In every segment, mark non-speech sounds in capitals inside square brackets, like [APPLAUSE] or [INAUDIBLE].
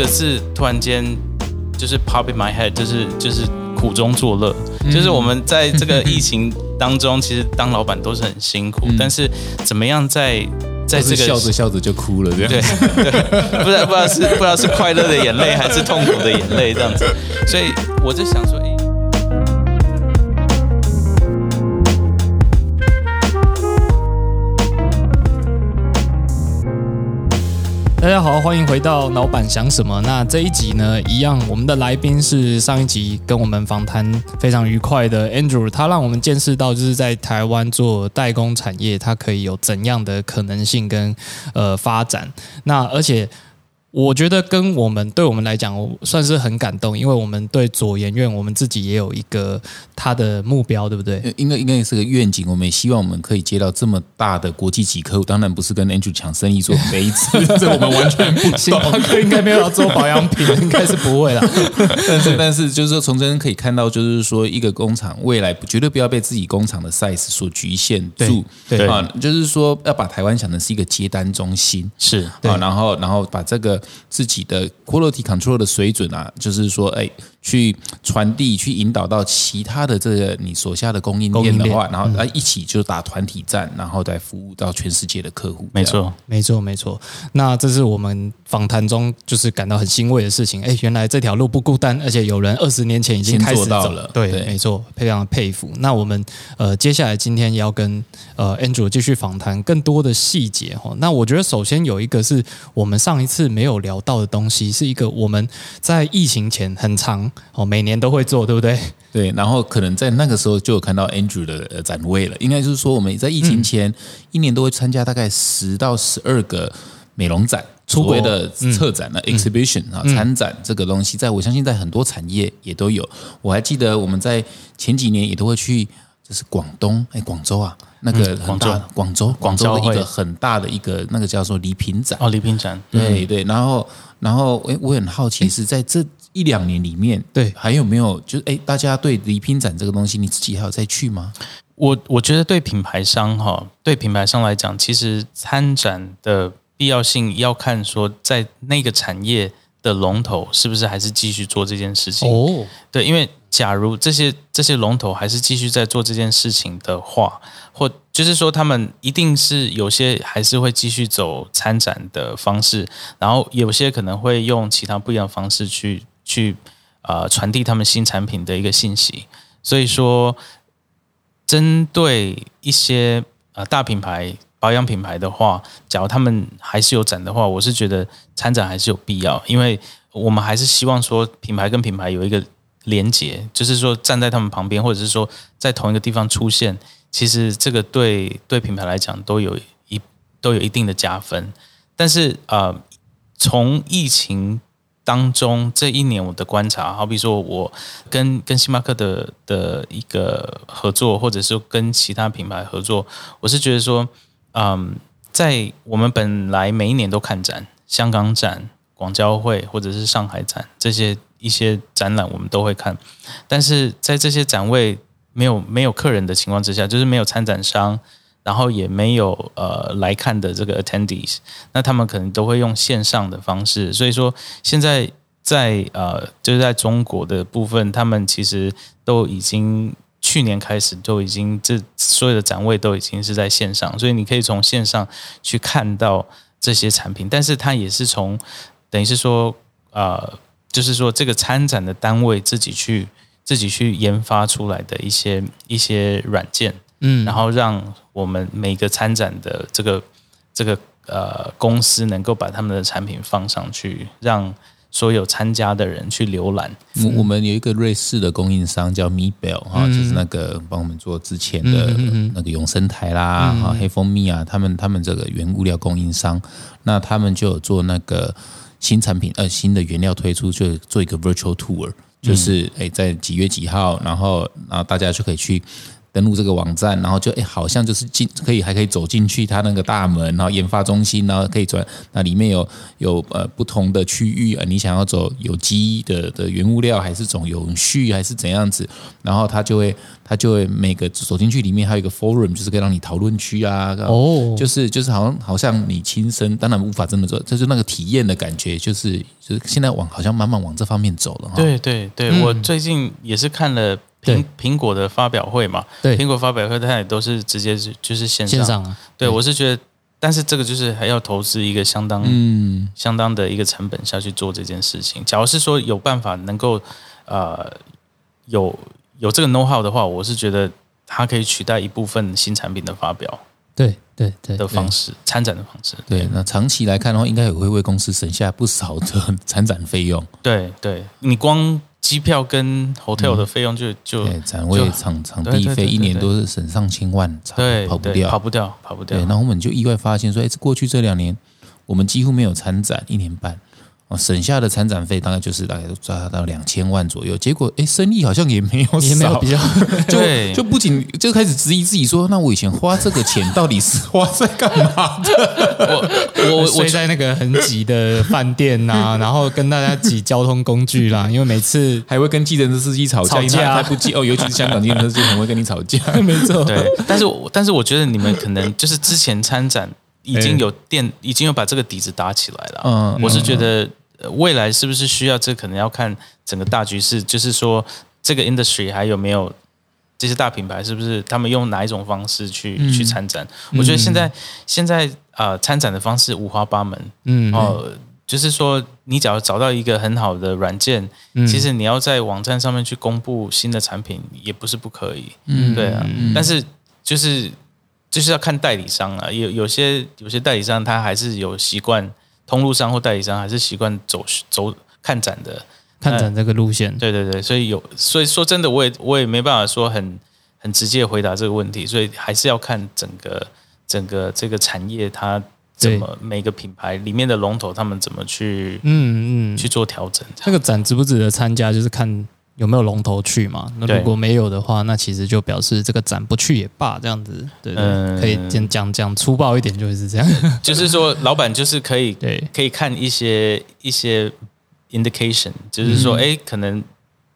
个是突然间就是 pop in my head，就是就是苦中作乐，就是我们在这个疫情当中，其实当老板都是很辛苦，但是怎么样在在这个笑着笑着就哭了，这样。对对，不知道不知道是不知道是快乐的眼泪还是痛苦的眼泪这样子，所以我就想说，大家好，欢迎回到老板想什么。那这一集呢，一样，我们的来宾是上一集跟我们访谈非常愉快的 Andrew，他让我们见识到就是在台湾做代工产业，它可以有怎样的可能性跟呃发展。那而且。我觉得跟我们对我们来讲，我算是很感动，因为我们对左研院，我们自己也有一个他的目标，对不对？应该应该也是个愿景。我们也希望我们可以接到这么大的国际级客户，当然不是跟 Andrew 抢生意做杯子，这我们完全不星巴克应该没有要做保养品，应该是不会啦。[LAUGHS] 但是但是就是说，从这边可以看到，就是说一个工厂未来绝对不要被自己工厂的 size 所局限住，对啊，就是说要把台湾想的是一个接单中心，是啊，然后然后把这个。自己的 quality control 的水准啊，就是说，哎，去传递、去引导到其他的这个你所下的供应链的话，然后来一起就打团体战，然后再服务到全世界的客户。没错，没错，没错。那这是我们访谈中就是感到很欣慰的事情。哎，原来这条路不孤单，而且有人二十年前已经开始到了。对，没错，非常佩服。那我们呃，接下来今天要跟呃 Andrew 继续访谈更多的细节哈。那我觉得首先有一个是我们上一次没有聊到的东西，是一个我们在疫情前很长哦，每年都会做，对不对？对。然后可能在那个时候就有看到 Andrew 的展位了。应该就是说我们在疫情前一年都会参加大概十到十二个美容展、出国的策展的 exhibition 啊，参展这个东西，在我相信在很多产业也都有。我还记得我们在前几年也都会去，就是广东哎，广州啊。那个广州，广州，广州的一个很大的一个那个叫做礼品展哦，礼品展，对对，然后然后诶，我很好奇是在这一两年里面，对，还有没有就是诶，大家对礼品展这个东西，你自己还有再去吗？我我觉得对品牌商哈，对品牌商来讲，其实参展的必要性要看说在那个产业的龙头是不是还是继续做这件事情哦，对，因为。假如这些这些龙头还是继续在做这件事情的话，或就是说他们一定是有些还是会继续走参展的方式，然后有些可能会用其他不一样的方式去去呃传递他们新产品的一个信息。所以说，针对一些呃大品牌保养品牌的话，假如他们还是有展的话，我是觉得参展还是有必要，因为我们还是希望说品牌跟品牌有一个。连接就是说站在他们旁边，或者是说在同一个地方出现，其实这个对对品牌来讲都有一都有一定的加分。但是呃，从疫情当中这一年我的观察，好比说我跟跟星巴克的的一个合作，或者是跟其他品牌合作，我是觉得说，嗯，在我们本来每一年都看展，香港展、广交会或者是上海展这些。一些展览我们都会看，但是在这些展位没有没有客人的情况之下，就是没有参展商，然后也没有呃来看的这个 attendees，那他们可能都会用线上的方式。所以说现在在呃就是在中国的部分，他们其实都已经去年开始都已经这所有的展位都已经是在线上，所以你可以从线上去看到这些产品，但是它也是从等于是说呃。就是说，这个参展的单位自己去自己去研发出来的一些一些软件，嗯，然后让我们每个参展的这个这个呃公司能够把他们的产品放上去，让所有参加的人去浏览。我我们有一个瑞士的供应商叫 Mibel 哈，就是那个帮我们做之前的那个永生台啦、哈黑蜂蜜啊，他们他们这个原物料供应商，那他们就有做那个。新产品呃，新的原料推出就做一个 virtual tour，就是诶，在几月几号，然后然后大家就可以去登录这个网站，然后就哎，好像就是进可以还可以走进去它那个大门，然后研发中心，然后可以转那里面有有呃不同的区域啊，你想要走有机的的原物料，还是走永续，还是怎样子，然后它就会它就会每个走进去里面还有一个 forum，就是可以让你讨论区啊，哦，就是就是好像好像你亲身，当然无法真的做，就是那个体验的感觉，就是就是现在往好像慢慢往这方面走了。对对对，我最近也是看了。苹苹果的发表会嘛，对，苹果发表会它也都是直接是就是线上，线上啊。对我是觉得，但是这个就是还要投资一个相当嗯相当的一个成本下去做这件事情。假如是说有办法能够呃有有这个 know how 的话，我是觉得它可以取代一部分新产品的发表，对对对的方式，参展的方式。对，那长期来看的话，应该也会为公司省下不少的 [LAUGHS] 参展费用。对，对你光。机票跟 hotel 的费用就就展位场场地费一年都是省上千万，对，跑不掉，跑不掉，跑不掉。对，然后我们就意外发现说，哎，过去这两年我们几乎没有参展，一年半。省下的参展费大概就是大概都抓到两千万左右，结果哎，生意好像也没有少，比较 [LAUGHS] 就就不仅就开始质疑自己说，那我以前花这个钱到底是 [LAUGHS] 花在干嘛的？我我睡在那个很挤的饭店呐，[LAUGHS] 然后跟大家挤交通工具啦，因为每次还会跟计程车司机吵架，吵架他不计哦，尤其是香港计程车司机很会跟你吵架，没错。对，但是我但是我觉得你们可能就是之前参展已经有店，已经有把这个底子打起来了。嗯，我是觉得。未来是不是需要这？可能要看整个大局势，就是说这个 industry 还有没有这些大品牌，是不是他们用哪一种方式去去参展？我觉得现在现在啊，参展的方式五花八门。嗯，哦，就是说你只要找到一个很好的软件，其实你要在网站上面去公布新的产品，也不是不可以。嗯，对啊。但是就是就是要看代理商啊，有有些有些代理商他还是有习惯。通路商或代理商还是习惯走走看展的，看展这个路线。对对对，所以有，所以说真的，我也我也没办法说很很直接回答这个问题，所以还是要看整个整个这个产业它怎么每个品牌里面的龙头他们怎么去嗯嗯去做调整。这个展值不值得参加，就是看。有没有龙头去嘛？那如果没有的话，那其实就表示这个展不去也罢，这样子，对对，可以讲讲讲粗暴一点，就是这样。[LAUGHS] [LAUGHS] 就是说，老板就是可以对，可以看一些一些 indication，就是说，哎，可能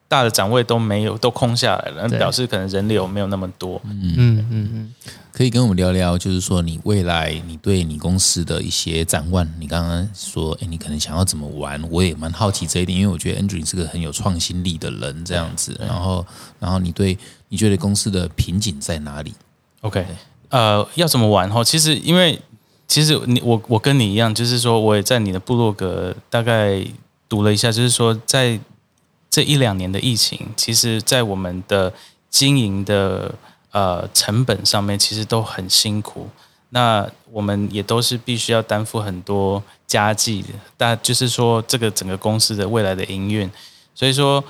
大的展位都没有，都空下来了，表示可能人流没有那么多。嗯嗯嗯。可以跟我们聊聊，就是说你未来你对你公司的一些展望。你刚刚说，哎，你可能想要怎么玩？我也蛮好奇这一点，因为我觉得 Andrew 是个很有创新力的人，这样子。然后，然后你对你觉得公司的瓶颈在哪里？OK，呃，要怎么玩？哈，其实因为其实你我我跟你一样，就是说我也在你的部落格大概读了一下，就是说在这一两年的疫情，其实在我们的经营的。呃，成本上面其实都很辛苦，那我们也都是必须要担负很多家计，但就是说这个整个公司的未来的营运，所以说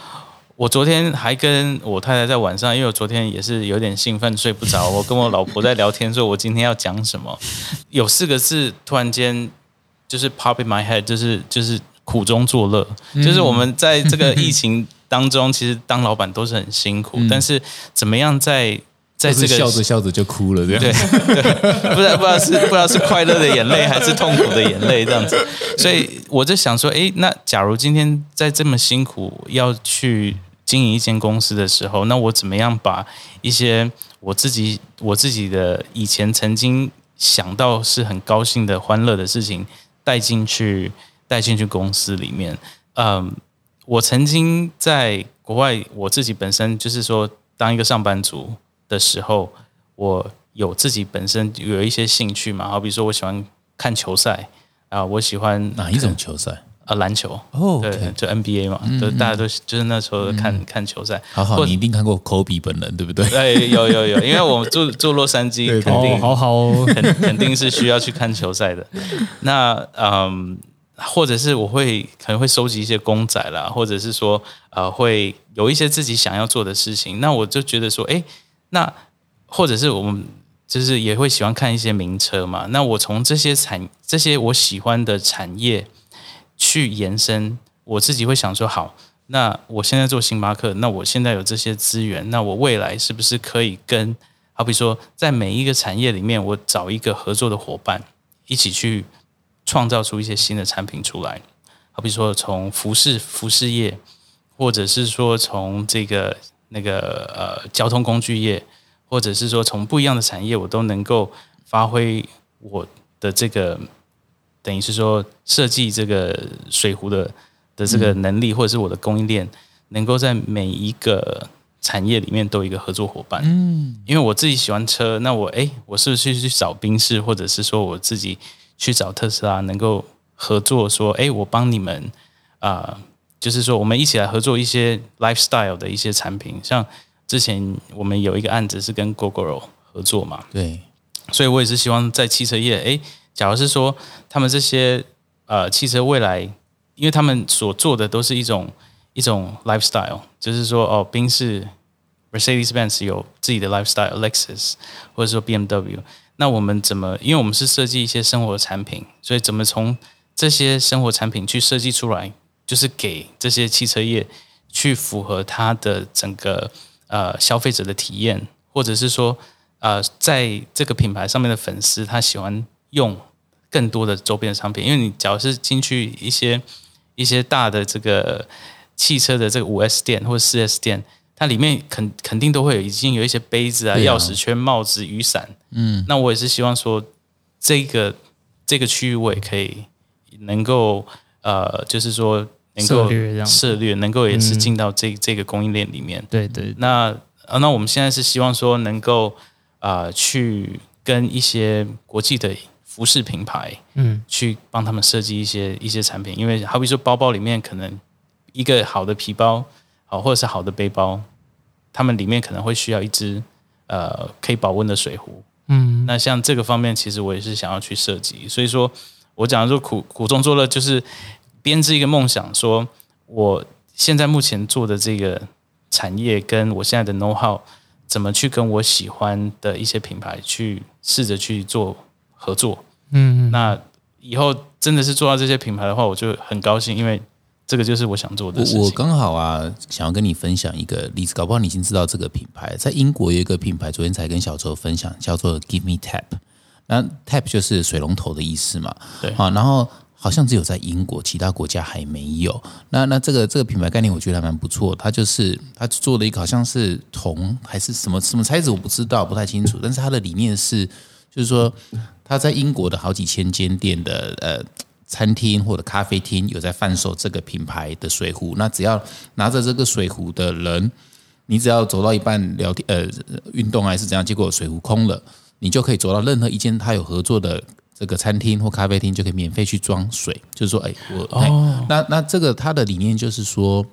我昨天还跟我太太在晚上，因为我昨天也是有点兴奋睡不着，我跟我老婆在聊天，说我今天要讲什么，有四个字突然间就是 pop in my head，就是就是苦中作乐，就是我们在这个疫情当中，其实当老板都是很辛苦，但是怎么样在在这个笑着笑着就哭了，这样。对，[LAUGHS] 不知道不知道是不知道是快乐的眼泪还是痛苦的眼泪这样子，[LAUGHS] 所以我就想说，哎，那假如今天在这么辛苦要去经营一间公司的时候，那我怎么样把一些我自己我自己的以前曾经想到是很高兴的欢乐的事情带进去带进去公司里面？嗯，我曾经在国外，我自己本身就是说当一个上班族。的时候，我有自己本身有一些兴趣嘛，好比说我喜欢看球赛啊，我喜欢哪一种球赛啊？篮球哦，对，就 NBA 嘛，就大家都就是那时候看看球赛。好好，你一定看过科比本人对不对？哎，有有有，因为我们住住洛杉矶，肯定好好，肯肯定是需要去看球赛的。那嗯，或者是我会可能会收集一些公仔啦，或者是说呃，会有一些自己想要做的事情。那我就觉得说，哎。那或者是我们就是也会喜欢看一些名车嘛。那我从这些产这些我喜欢的产业去延伸，我自己会想说，好，那我现在做星巴克，那我现在有这些资源，那我未来是不是可以跟，好比说，在每一个产业里面，我找一个合作的伙伴，一起去创造出一些新的产品出来。好比说，从服饰服饰业，或者是说从这个那个呃交通工具业，或者是说从不一样的产业，我都能够发挥我的这个，等于是说设计这个水壶的的这个能力，或者是我的供应链，能够在每一个产业里面都有一个合作伙伴。嗯，因为我自己喜欢车，那我哎，我是不是去找宾士，或者是说我自己去找特斯拉，能够。合作说，哎，我帮你们啊，就是说，我们一起来合作一些 lifestyle 的一些产品。像之前我们有一个案子是跟 Google 合作嘛，对，所以我也是希望在汽车业，哎，假如是说他们这些呃汽车未来，因为他们所做的都是一种一种 lifestyle，就是说哦，宾士 Mercedes-Benz 有自己的 lifestyle，Lexus 或者说 BMW，那我们怎么？因为我们是设计一些生活产品，所以怎么从这些生活产品去设计出来，就是给这些汽车业去符合它的整个呃消费者的体验，或者是说呃在这个品牌上面的粉丝他喜欢用更多的周边商品，因为你只要是进去一些一些大的这个汽车的这个五 S 店或者四 S 店，它里面肯肯定都会有已经有一些杯子啊、钥匙圈、帽子、雨伞，嗯，那我也是希望说这个这个区域我也可以。能够呃，就是说能够策略，能够也是进到这这个供应链里面。对对。那啊，那我们现在是希望说能够啊，去跟一些国际的服饰品牌，嗯，去帮他们设计一些一些产品。因为好比说包包里面可能一个好的皮包，好或者是好的背包，他们里面可能会需要一支呃可以保温的水壶。嗯。那像这个方面，其实我也是想要去设计。所以说。我讲的说苦苦中作乐，就是编织一个梦想。说我现在目前做的这个产业，跟我现在的 know how，怎么去跟我喜欢的一些品牌去试着去做合作。嗯，那以后真的是做到这些品牌的话，我就很高兴，因为这个就是我想做的事情。我刚好啊，想要跟你分享一个例子，搞不好你已经知道这个品牌，在英国有一个品牌，昨天才跟小周分享，叫做 Give Me Tap。那 tap 就是水龙头的意思嘛？对啊，然后好像只有在英国，其他国家还没有。那那这个这个品牌概念，我觉得还蛮不错。它就是它做了一个好像是铜还是什么什么材质，我不知道，不太清楚。但是它的理念是，就是说它在英国的好几千间店的呃餐厅或者咖啡厅有在贩售这个品牌的水壶。那只要拿着这个水壶的人，你只要走到一半聊天呃运动还是怎样，结果水壶空了。你就可以走到任何一间他有合作的这个餐厅或咖啡厅，就可以免费去装水。就是说，哎，我那那这个他的理念就是说。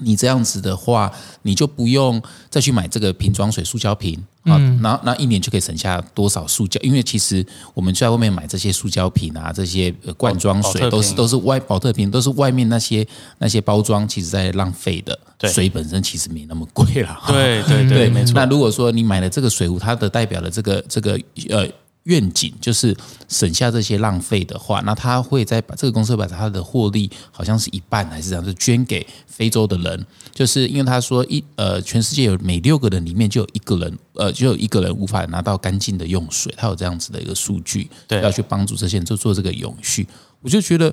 你这样子的话，你就不用再去买这个瓶装水、塑胶瓶啊，那那一年就可以省下多少塑胶？因为其实我们在外面买这些塑胶瓶啊，这些罐装水都是都是外保特瓶，都是外面那些那些包装，其实在浪费的。水本身其实没那么贵了。对对对，[LAUGHS] 没错。那如果说你买了这个水壶，它的代表的这个这个呃。愿景就是省下这些浪费的话，那他会再把这个公司把他的获利好像是一半还是这样，就捐给非洲的人。就是因为他说一呃，全世界有每六个人里面就有一个人呃，就有一个人无法拿到干净的用水，他有这样子的一个数据，对，要去帮助这些人就做这个永续。我就觉得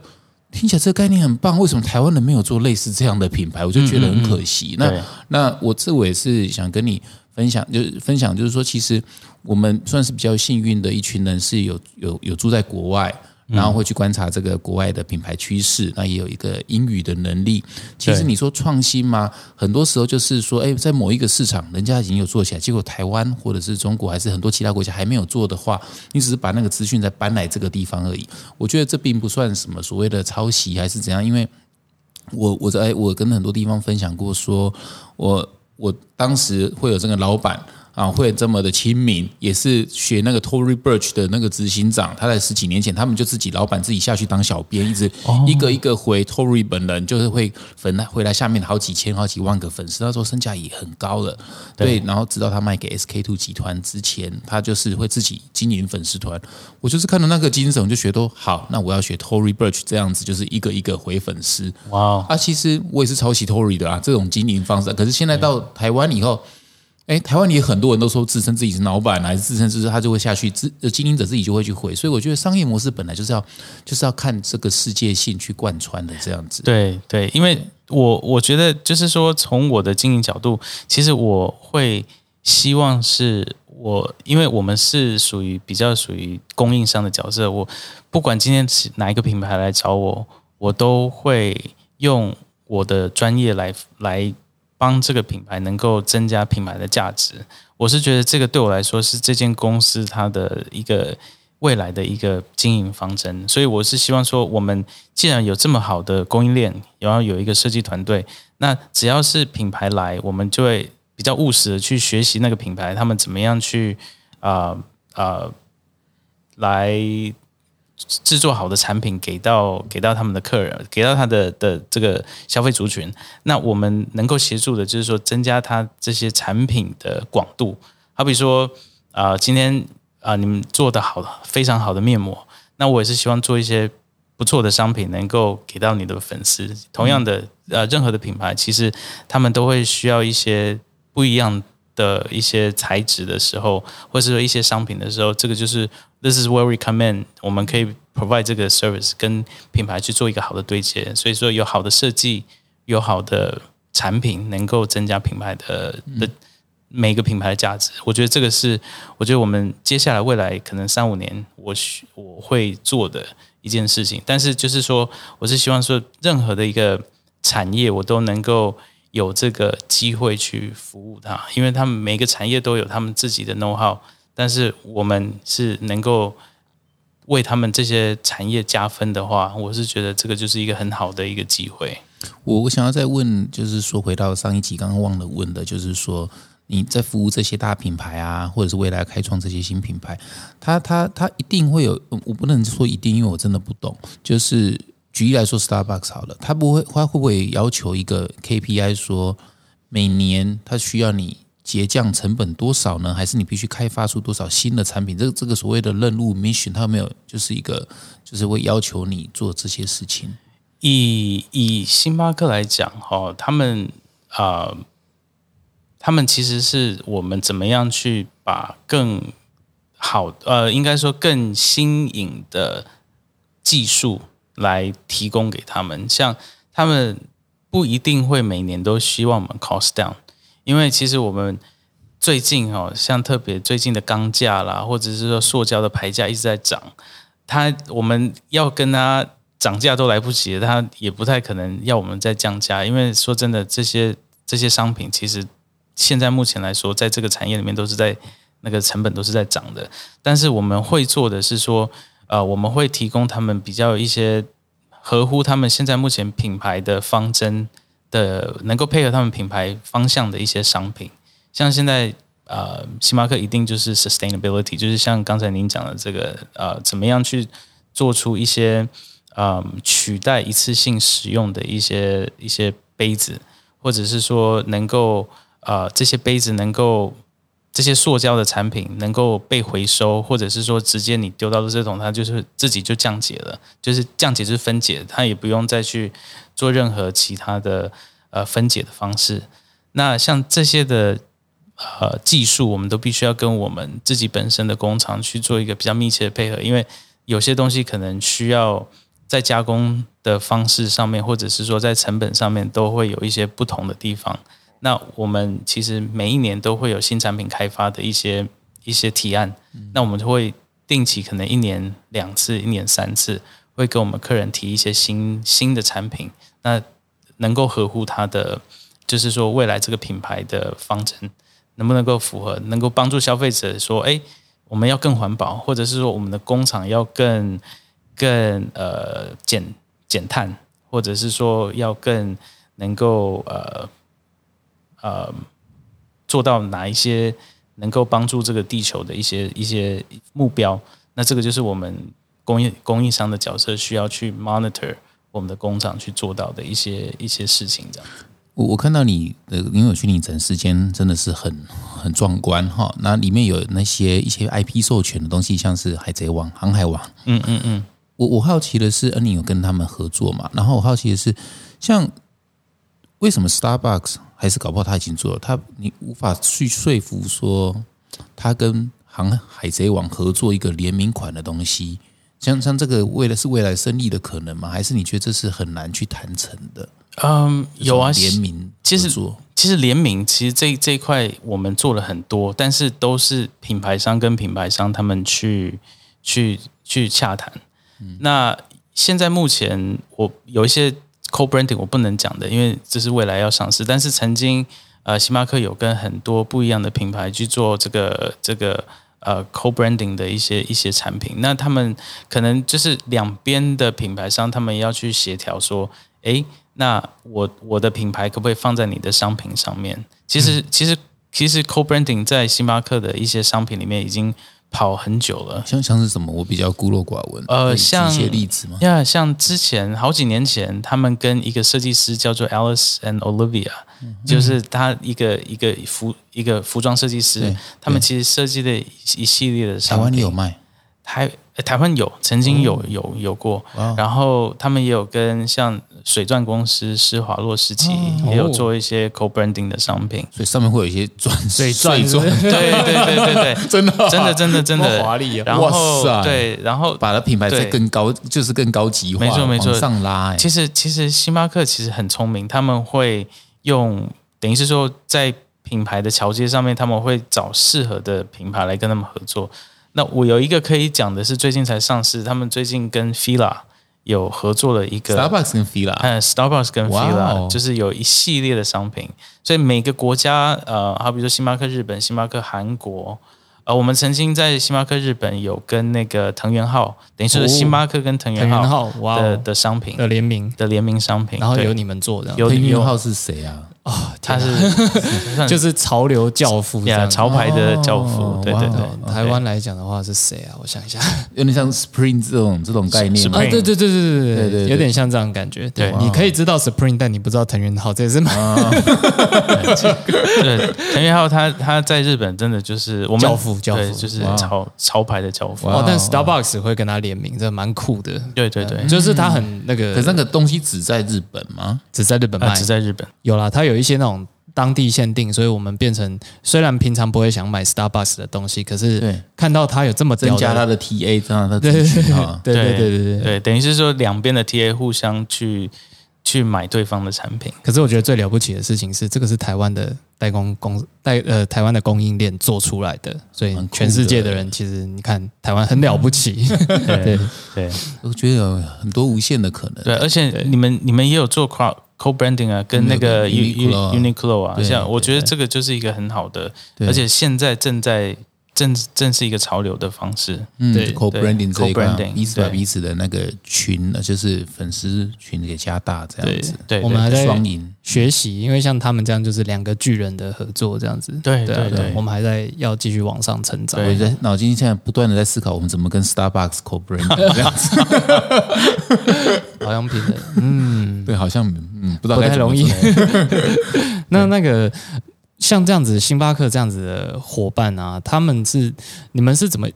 听起来这个概念很棒，为什么台湾人没有做类似这样的品牌？我就觉得很可惜。那那我这我也是想跟你。分享就是分享，就是说，其实我们算是比较幸运的一群人，是有有有住在国外，然后会去观察这个国外的品牌趋势，那也有一个英语的能力。其实你说创新嘛？很多时候就是说，哎，在某一个市场，人家已经有做起来，结果台湾或者是中国，还是很多其他国家还没有做的话，你只是把那个资讯再搬来这个地方而已。我觉得这并不算什么所谓的抄袭还是怎样，因为我我在我跟很多地方分享过，说我。我当时会有这个老板啊，会这么的亲民，也是学那个 Tory Burch 的那个执行长，他在十几年前，他们就自己老板自己下去当小编，一直一个一个回 Tory 本人，就是会粉回来下面好几千、好几万个粉丝，那时候身价也很高了，对。然后直到他卖给 SK Two 集团之前，他就是会自己经营粉丝团。我就是看到那个精神，就学都好，那我要学 Tory Burch 这样子，就是一个一个回粉丝。哇！啊，其实我也是抄袭 Tory 的啊，这种经营方式。可是现在到台湾以后。哎，台湾也很多人都说自称自己是老板，还是自称就是他就会下去，自经营者自己就会去回，所以我觉得商业模式本来就是要就是要看这个世界性去贯穿的这样子。对对，因为我我觉得就是说，从我的经营角度，其实我会希望是我，因为我们是属于比较属于供应商的角色，我不管今天是哪一个品牌来找我，我都会用我的专业来来。帮这个品牌能够增加品牌的价值，我是觉得这个对我来说是这间公司它的一个未来的一个经营方针。所以我是希望说，我们既然有这么好的供应链，然后有一个设计团队，那只要是品牌来，我们就会比较务实的去学习那个品牌，他们怎么样去啊啊来。制作好的产品给到给到他们的客人，给到他的的这个消费族群，那我们能够协助的就是说增加他这些产品的广度。好比说啊，今天啊你们做的好的非常好的面膜，那我也是希望做一些不错的商品，能够给到你的粉丝。同样的呃，任何的品牌其实他们都会需要一些不一样的一些材质的时候，或者是说一些商品的时候，这个就是。This is where we come in。我们可以 provide 这个 service，跟品牌去做一个好的对接。所以说，有好的设计，有好的产品，能够增加品牌的的每个品牌的价值。我觉得这个是，我觉得我们接下来未来可能三五年，我我会做的一件事情。但是就是说，我是希望说，任何的一个产业，我都能够有这个机会去服务它，因为他们每个产业都有他们自己的 know how。但是我们是能够为他们这些产业加分的话，我是觉得这个就是一个很好的一个机会。我我想要再问，就是说回到上一集刚刚忘了问的，就是说你在服务这些大品牌啊，或者是未来开创这些新品牌，他他他一定会有，我不能说一定，因为我真的不懂。就是举例来说，Starbucks 好了，他不会，他会不会要求一个 KPI，说每年他需要你？节降成本多少呢？还是你必须开发出多少新的产品？这个这个所谓的任务 mission，它有没有就是一个就是会要求你做这些事情？以以星巴克来讲，哈，他们啊，他们其实是我们怎么样去把更好呃，应该说更新颖的技术来提供给他们。像他们不一定会每年都希望我们 cost down。因为其实我们最近哦，像特别最近的钢价啦，或者是说塑胶的牌价一直在涨，它我们要跟它涨价都来不及，它也不太可能要我们再降价。因为说真的，这些这些商品其实现在目前来说，在这个产业里面都是在那个成本都是在涨的。但是我们会做的是说，呃，我们会提供他们比较一些合乎他们现在目前品牌的方针。的能够配合他们品牌方向的一些商品，像现在呃，星巴克一定就是 sustainability，就是像刚才您讲的这个呃，怎么样去做出一些呃取代一次性使用的一些一些杯子，或者是说能够呃这些杯子能够这些塑胶的产品能够被回收，或者是说直接你丢到垃圾桶，它就是自己就降解了，就是降解就是分解，它也不用再去。做任何其他的呃分解的方式，那像这些的呃技术，我们都必须要跟我们自己本身的工厂去做一个比较密切的配合，因为有些东西可能需要在加工的方式上面，或者是说在成本上面，都会有一些不同的地方。那我们其实每一年都会有新产品开发的一些一些提案，那我们就会定期可能一年两次，一年三次，会给我们客人提一些新新的产品。那能够合乎他的，就是说未来这个品牌的方针，能不能够符合，能够帮助消费者说，哎，我们要更环保，或者是说我们的工厂要更更呃减减碳，或者是说要更能够呃呃做到哪一些能够帮助这个地球的一些一些目标。那这个就是我们供应供应商的角色需要去 monitor 我们的工厂去做到的一些一些事情，这样子。我我看到你的因为虚拟展示间真的是很很壮观哈，那里面有那些一些 IP 授权的东西，像是海贼王、航海王，嗯嗯嗯。我我好奇的是，恩你有跟他们合作嘛？然后我好奇的是，像为什么 Starbucks 还是搞不好他已经做了，他你无法去说服说他跟航海贼王合作一个联名款的东西，像像这个为了是未来生意的可能吗？还是你觉得这是很难去谈成的？嗯，有啊，联名其实做其实联名其实这这一块我们做了很多，但是都是品牌商跟品牌商他们去去去洽谈。那现在目前我有一些 co-branding 我不能讲的，因为这是未来要上市。但是曾经呃，星巴克有跟很多不一样的品牌去做这个这个呃 co-branding 的一些一些产品。那他们可能就是两边的品牌商，他们要去协调说，哎，那我我的品牌可不可以放在你的商品上面？其实其实其实 co-branding 在星巴克的一些商品里面已经。跑很久了，像像是什么？我比较孤陋寡闻。呃，像一些例子吗？呀，像之前好几年前，他们跟一个设计师叫做 Alice and Olivia，就是他一个一个服一个服装设计师，他们其实设计的一系列的商品，台湾有卖。台台湾有曾经有有有过，然后他们也有跟像水钻公司施华洛世奇也有做一些 co-branding 的商品，所以上面会有一些钻水钻，对对对对对，[LAUGHS] 真的真的真的真的华丽啊！然后对，然后把它品牌再更高，就是更高级化，没错没错，上拉。其实其实星巴克其实很聪明，他们会用等于是说在品牌的桥接上面，他们会找适合的品牌来跟他们合作。那我有一个可以讲的是，最近才上市，他们最近跟 Fila 有合作了一个 Starbucks 跟 Fila，嗯，Starbucks 跟 Fila 就是有一系列的商品，所以每个国家，呃，好比说星巴克日本、星巴克韩国。呃，我们曾经在星巴克日本有跟那个藤原浩，等于说星巴克跟藤原浩的的商品。的联名。的联名商品，然后由你们做的。藤原浩是谁啊？啊，他是 [LAUGHS] 就是潮流教父，潮牌的教父。对对对，台湾来讲的话是谁啊？我想一下，[LAUGHS] 有点像 Spring 这种这种概念啊。对对对对对对对，有点像这样感觉。对，你可以知道 Spring，但你不知道藤原浩，这也是蛮。对，藤原浩他他在日本真的就是我们教父。教父就是潮潮牌的教父哦，但 Starbucks 会跟他联名，这蛮酷的。对对对，就是他很那个。可是那个东西只在日本吗？只在日本卖，只在日本有啦。他有有一些那种当地限定，所以我们变成虽然平常不会想买 Starbucks 的东西，可是看到它有这么增加它的 TA，增加它的对对对对对对，等于是说两边的 TA 互相去去买对方的产品。可是我觉得最了不起的事情是，这个是台湾的代工公代呃台湾的供应链做出来的，所以全世界的人其实你看台湾很了不起。[LAUGHS] 对对，我觉得有很多无限的可能。对，而且你们你们也有做 crowd。Co branding 啊，跟那个 Uniqlo 啊，像我觉得这个就是一个很好的，而且现在正在。正正是一个潮流的方式，嗯，co-branding 这一块，彼此把彼此的那个群，就是粉丝群给加大，这样子。对，我们还在双赢学习，因为像他们这样就是两个巨人的合作，这样子。对对对，我们还在要继续往上成长。我在脑筋现在不断的在思考，我们怎么跟 Starbucks co-branding [LAUGHS] 这样子。好像平等，嗯，对，好像嗯，不知道不太容易。[LAUGHS] 那那个。像这样子，星巴克这样子的伙伴啊，他们是你们是怎么？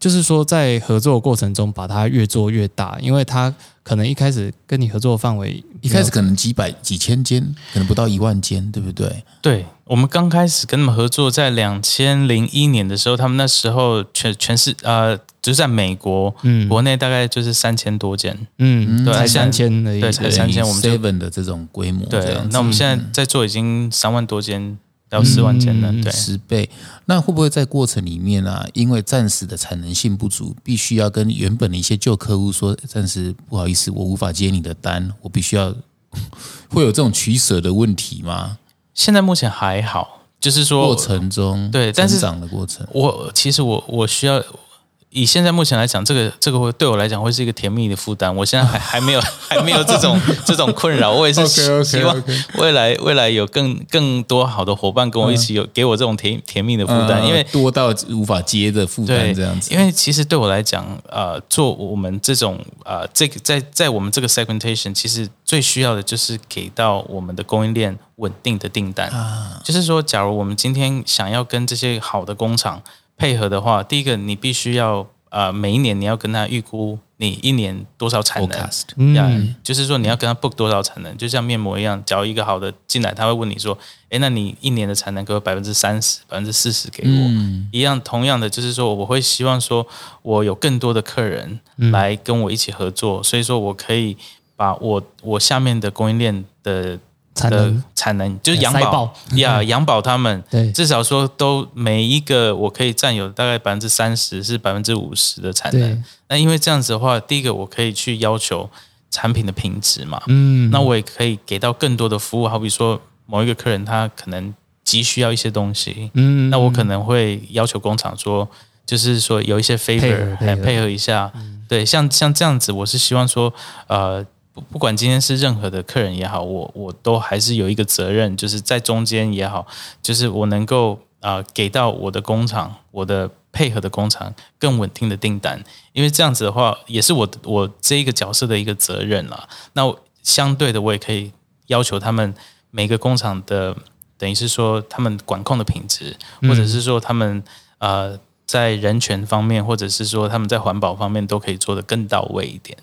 就是说，在合作过程中，把它越做越大，因为他可能一开始跟你合作范围，一开始可能几百几千间，可能不到一万间，对不对？对，我们刚开始跟他们合作，在两千零一年的时候，他们那时候全全是呃，就是在美国，嗯，国内大概就是三千多间，嗯，对，三千的，对，才三千，我们 seven 的这种规模，对，那我们现在在做已经三万多间。要四万件了，对，十倍。那会不会在过程里面啊，因为暂时的产能性不足，必须要跟原本的一些旧客户说，暂时不好意思，我无法接你的单，我必须要 [LAUGHS] 会有这种取舍的问题吗？现在目前还好，就是说过程中对，但是长的过程，我其实我我需要以现在目前来讲，这个这个会对我来讲会是一个甜蜜的负担。我现在还 [LAUGHS] 还没有还没有这种 [LAUGHS] 这种困扰，我也是希望未来未来有更更多好的伙伴跟我一起有给我这种甜甜蜜的负担，因为多到无法接的负担这样子。因为其实对我来讲，呃，做我们这种呃这个在在我们这个 segmentation，其实最需要的就是给到我们的供应链稳定的订单。就是说，假如我们今天想要跟这些好的工厂。配合的话，第一个你必须要呃每一年你要跟他预估你一年多少产能，嗯，就是说你要跟他 book 多少产能，就像面膜一样，假如一个好的进来，他会问你说，哎，那你一年的产能给我百分之三十、百分之四十给我，一样同样的，就是说我会希望说我有更多的客人来跟我一起合作，所以说我可以把我我下面的供应链的。产能。产能就是养饱呀，养饱他们，[LAUGHS] 对，至少说都每一个我可以占有大概百分之三十是百分之五十的产能。那因为这样子的话，第一个我可以去要求产品的品质嘛，嗯，那我也可以给到更多的服务，好比说某一个客人他可能急需要一些东西，嗯，那我可能会要求工厂说，就是说有一些 favor 来配合。一下，对，像像这样子，我是希望说，呃。不管今天是任何的客人也好，我我都还是有一个责任，就是在中间也好，就是我能够啊给到我的工厂，我的配合的工厂更稳定的订单，因为这样子的话，也是我我这一个角色的一个责任了。那相对的，我也可以要求他们每个工厂的，等于是说他们管控的品质，或者是说他们呃在人权方面，或者是说他们在环保方面，都可以做得更到位一点。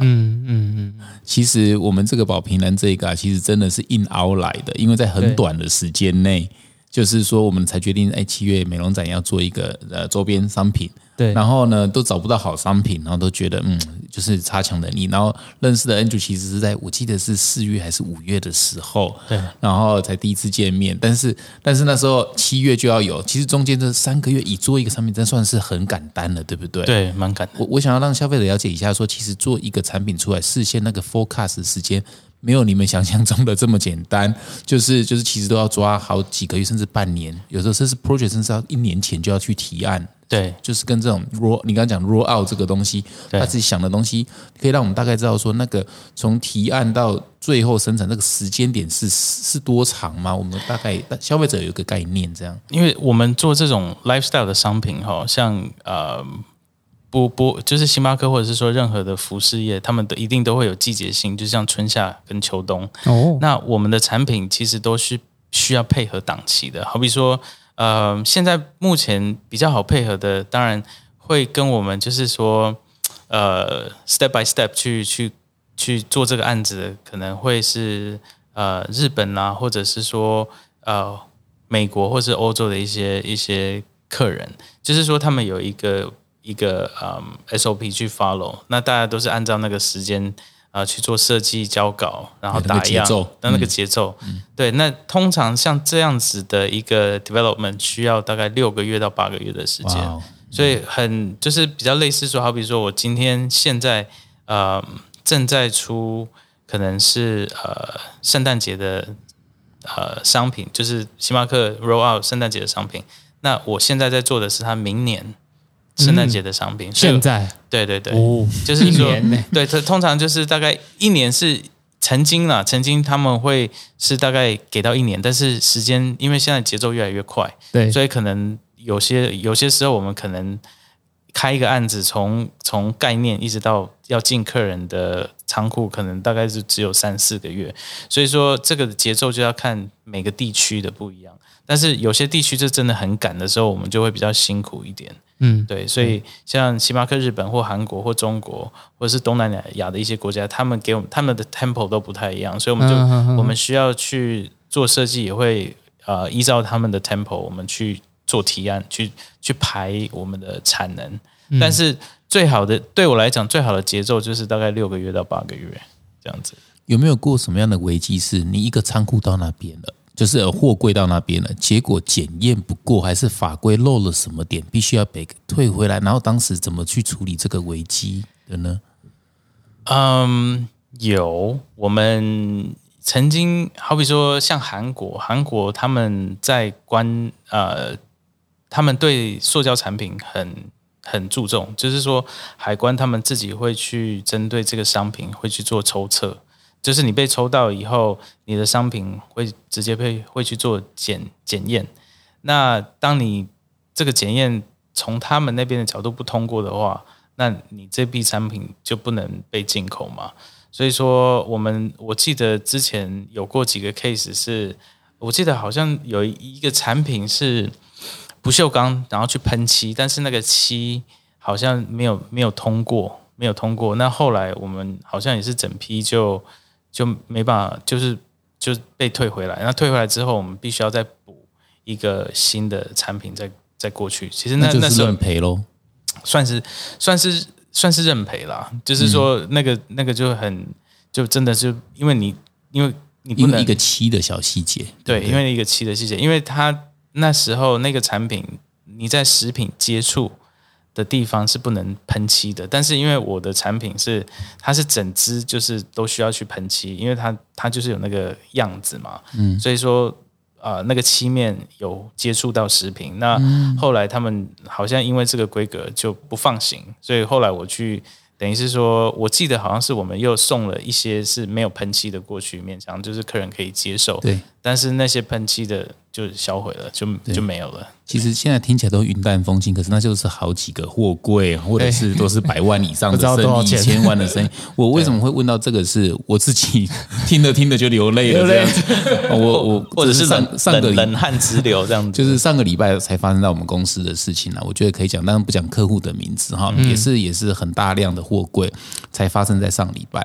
嗯嗯嗯，其实我们这个宝平南这个啊，其实真的是硬熬来的，因为在很短的时间内，就是说我们才决定，哎，七月美容展要做一个呃周边商品。对，然后呢，都找不到好商品，然后都觉得嗯，就是差强人意。然后认识的 Andrew 其实是在我记得是四月还是五月的时候，对，然后才第一次见面。但是但是那时候七月就要有，其实中间这三个月以做一个产品，真算是很赶单了，对不对？对，蛮赶。我我想要让消费者了解一下，说其实做一个产品出来，事先那个 forecast 时间没有你们想象中的这么简单，就是就是其实都要抓好几个月甚至半年，有时候甚至 project 甚至要一年前就要去提案。对，就是跟这种 roll，你刚刚讲 roll out 这个东西，他自己想的东西，可以让我们大概知道说，那个从提案到最后生产这个时间点是是多长吗？我们大概消费者有一个概念，这样。因为我们做这种 lifestyle 的商品，哈，像呃，不不，就是星巴克或者是说任何的服饰业，他们都一定都会有季节性，就像春夏跟秋冬。哦，那我们的产品其实都是需要配合档期的，好比说。呃，现在目前比较好配合的，当然会跟我们就是说，呃，step by step 去去去做这个案子，可能会是呃日本啊，或者是说呃美国或是欧洲的一些一些客人，就是说他们有一个一个嗯 SOP 去 follow，那大家都是按照那个时间。啊，去做设计、交稿，然后打样，那那个节奏，对。那通常像这样子的一个 development 需要大概六个月到八个月的时间，所以很就是比较类似说，好比说我今天现在呃正在出可能是呃圣诞节的呃商品，就是星巴克 roll out 圣诞节的商品，那我现在在做的是他明年。圣诞节的商品，现在？对对对，就是说，对，它通常就是大概一年是曾经啦，曾经他们会是大概给到一年，但是时间因为现在节奏越来越快，对，所以可能有些有些时候我们可能开一个案子，从从概念一直到要进客人的仓库，可能大概是只有三四个月，所以说这个节奏就要看每个地区的不一样，但是有些地区就真的很赶的时候，我们就会比较辛苦一点。嗯，对，所以像星巴克日本或韩国或中国或者是东南亚的一些国家，他们给我们他们的 tempo 都不太一样，所以我们就我们需要去做设计，也会呃依照他们的 tempo，我们去做提案，去去排我们的产能。但是最好的对我来讲，最好的节奏就是大概六个月到八个月这样子。有没有过什么样的危机？是你一个仓库到那边了？就是货柜到那边了，结果检验不过，还是法规漏了什么点，必须要被退回来。然后当时怎么去处理这个危机的呢？嗯，有我们曾经好比说像韩国，韩国他们在关呃，他们对塑胶产品很很注重，就是说海关他们自己会去针对这个商品会去做抽测，就是你被抽到以后，你的商品会直接被会去做检检验。那当你这个检验从他们那边的角度不通过的话，那你这批产品就不能被进口嘛。所以说，我们我记得之前有过几个 case 是，我记得好像有一个产品是不锈钢，然后去喷漆，但是那个漆好像没有没有通过，没有通过。那后来我们好像也是整批就就没办法，就是就被退回来。那退回来之后，我们必须要再补一个新的产品再再过去。其实那那时候认赔喽，算是算是。算是认赔啦，就是说那个那个就很就真的是因为你因为你不能一个漆的小细节，对，因为一个漆的细节，因为它那时候那个产品你在食品接触的地方是不能喷漆的，但是因为我的产品是它是整只就是都需要去喷漆，因为它它就是有那个样子嘛，嗯，所以说。啊，那个漆面有接触到食品，那后来他们好像因为这个规格就不放行，所以后来我去，等于是说，我记得好像是我们又送了一些是没有喷漆的过去，勉强就是客人可以接受。对，但是那些喷漆的就销毁了，就就没有了。其实现在听起来都云淡风轻，可是那就是好几个货柜，或者是都是百万以上的 [LAUGHS] 生意，千万的生意。我为什么会问到这个？是我自己听着听着就流泪了，这样子。我我或者是上上个冷汗直流这样子，就是上个礼拜才发生在我们公司的事情了。我觉得可以讲，但是不讲客户的名字哈，也是也是很大量的货柜才发生在上礼拜。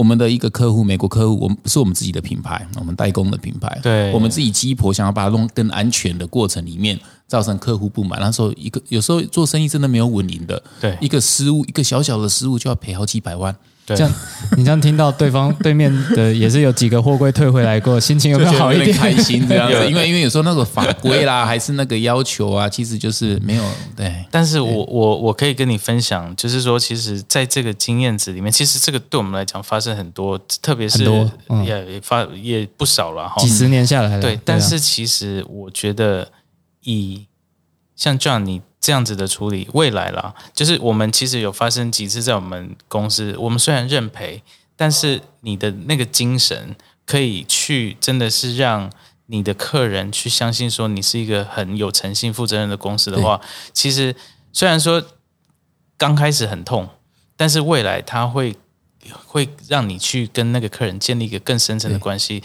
我们的一个客户，美国客户，我们不是我们自己的品牌，我们代工的品牌。对，我们自己鸡婆想要把它弄更安全的过程里面，造成客户不满。那时候一个有时候做生意真的没有稳赢的，对，一个失误，一个小小的失误就要赔好几百万。这样，你这样听到对方 [LAUGHS] 对面的也是有几个货柜退回来过，心情有没有好一点？开心这样子，因为因为有时候那个法规啦，还是那个要求啊，其实就是没有对。但是我我我可以跟你分享，就是说，其实在这个经验值里面，其实这个对我们来讲发生很多，特别是也发也不少了哈。几十年下来了，对。但是其实我觉得，以像这样你。这样子的处理，未来啦，就是我们其实有发生几次在我们公司，我们虽然认赔，但是你的那个精神可以去，真的是让你的客人去相信说你是一个很有诚信、负责任的公司的话，其实虽然说刚开始很痛，但是未来他会会让你去跟那个客人建立一个更深层的关系，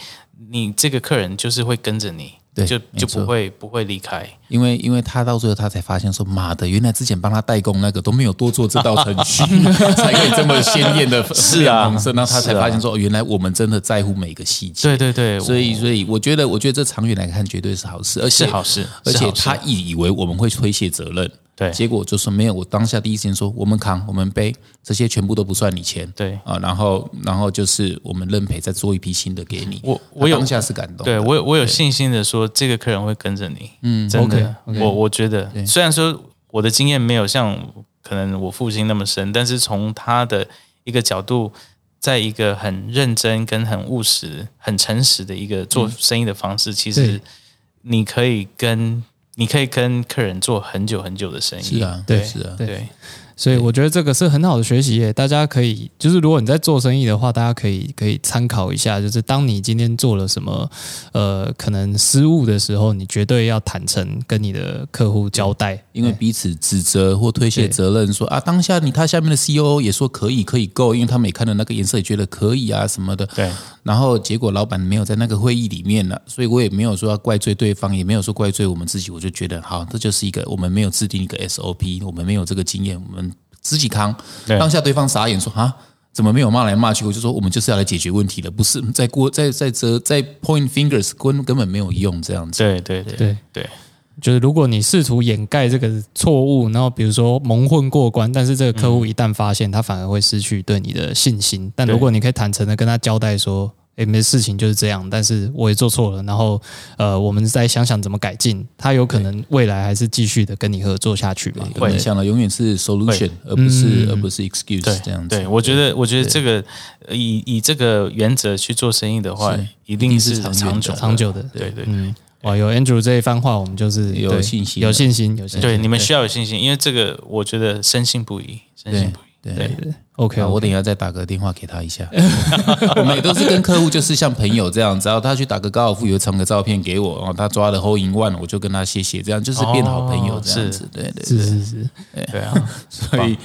你这个客人就是会跟着你。对，就就不会不会离开，[LAUGHS] 因为因为他到最后他才发现说，妈的，原来之前帮他代工那个都没有多做这道程序，[LAUGHS] 才可以这么鲜艳的 [LAUGHS] 是啊，然后他才发现说，原来我们真的在乎每个细节。对对对，所以所以我觉得，我觉得这长远来看绝对是好事，而且好事，而且他以以为我们会推卸责任。对，结果就说没有。我当下第一时间说，我们扛，我们背，这些全部都不算你钱。对啊，然后然后就是我们认赔，再做一批新的给你。我我有当下是感动，对我我有信心的说，这个客人会跟着你。嗯，真的，我我觉得，虽然说我的经验没有像可能我父亲那么深，但是从他的一个角度，在一个很认真、跟很务实、很诚实的一个做生意的方式，其实你可以跟。你可以跟客人做很久很久的生意，是啊，对，是啊，对。所以我觉得这个是很好的学习耶，大家可以就是如果你在做生意的话，大家可以可以参考一下，就是当你今天做了什么呃可能失误的时候，你绝对要坦诚跟你的客户交代，因为彼此指责或推卸责任，说啊当下你他下面的 CEO 也说可以可以够，因为他们也看到那个颜色也觉得可以啊什么的，对。然后结果老板没有在那个会议里面呢，所以我也没有说要怪罪对方，也没有说怪罪我们自己，我就觉得好，这就是一个我们没有制定一个 S O P，我们没有这个经验，我们。自己扛，当下对方傻眼说啊，怎么没有骂来骂去？我就说我们就是要来解决问题的，不是 [LAUGHS] 在过在在责在 point fingers，根根本没有用这样子。对对对对对，就是如果你试图掩盖这个错误，然后比如说蒙混过关，但是这个客户一旦发现，他反而会失去对你的信心。但如果你可以坦诚的跟他交代说。诶，没事情就是这样，但是我也做错了，然后呃，我们再想想怎么改进，他有可能未来还是继续的跟你合作下去嘛？会想的永远是 solution，而不是而不是 excuse 这样子。对，我觉得我觉得这个以以这个原则去做生意的话，一定是长久长久的。对对，嗯。哇，有 Andrew 这一番话，我们就是有信心有信心，有信心。对，你们需要有信心，因为这个我觉得深信不疑，深信不疑。对对对。OK，啊我等一下再打个电话给他一下。[LAUGHS] 我们也都是跟客户，就是像朋友这样，只要他去打个高尔夫，有传个照片给我，然后他抓了后赢 one，我就跟他谢谢，这样就是变好朋友哦这样子。对对是对，是是，对啊，[LAUGHS] 所以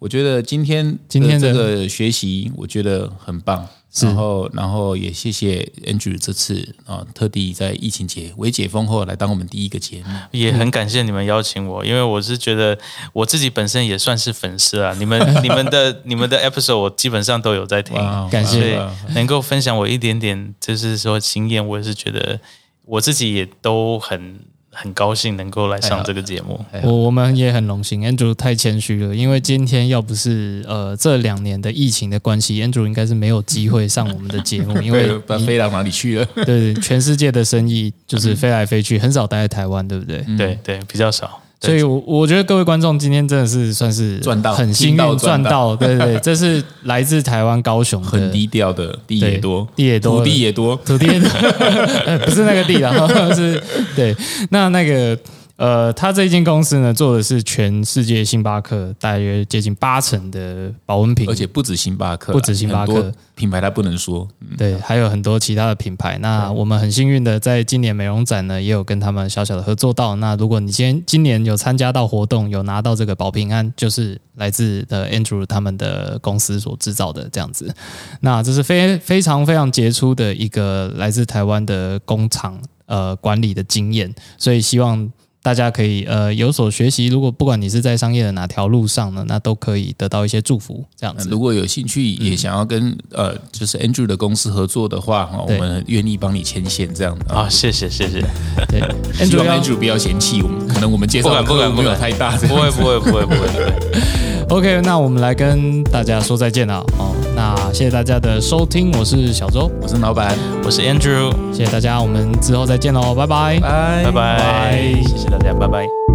我觉得今天今天这个学习，我觉得很棒。然后，然后也谢谢 Andrew 这次啊，特地在疫情节微解封后来当我们第一个节目。也很感谢你们邀请我，因为我是觉得我自己本身也算是粉丝啊。你们、[LAUGHS] 你们的、你们的 episode 我基本上都有在听，感谢能够分享我一点点，就是说经验，我也是觉得我自己也都很很高兴能够来上这个节目。哎我我们也很荣幸，Andrew 太谦虚了，因为今天要不是呃这两年的疫情的关系，Andrew 应该是没有机会上我们的节目，[LAUGHS] 因为，不知道飞到哪里去了。对对，全世界的生意就 [LAUGHS] 是飞来飞去，很少待在台湾，对不对？对对，比较少。所以我，我觉得各位观众今天真的是算是赚到很幸运赚赚到。到，[LAUGHS] 对对对，这是来自台湾高雄的很低调的地也多，地也多。土地也多。土地呃 [LAUGHS] 不是那个地啦，[LAUGHS] 是对。那那个呃，他这间公司呢，做的是全世界星巴克大约接近八成的保温瓶，而且不止星巴克，不止星巴克品牌它不能说。对，还有很多其他的品牌。那我们很幸运的，在今年美容展呢，也有跟他们小小的合作到。那如果你今今年有参加到活动，有拿到这个保平安，就是来自的 Andrew 他们的公司所制造的这样子。那这是非非常非常杰出的一个来自台湾的工厂呃管理的经验，所以希望。大家可以呃有所学习，如果不管你是在商业的哪条路上呢，那都可以得到一些祝福，这样子。呃如果有兴趣也想要跟呃，就是 Andrew 的公司合作的话，哈，我们愿意帮你牵线这样的啊，谢谢谢谢，对。希望，Andrew Andrew 不要嫌弃我们，可能我们介绍不敢不敢太大，不会不会不会不会。[LAUGHS] OK，那我们来跟大家说再见了哦。那谢谢大家的收听，我是小周，我是老板，我是 Andrew，谢谢大家，我们之后再见喽，拜拜。拜拜拜，谢谢大家，拜拜。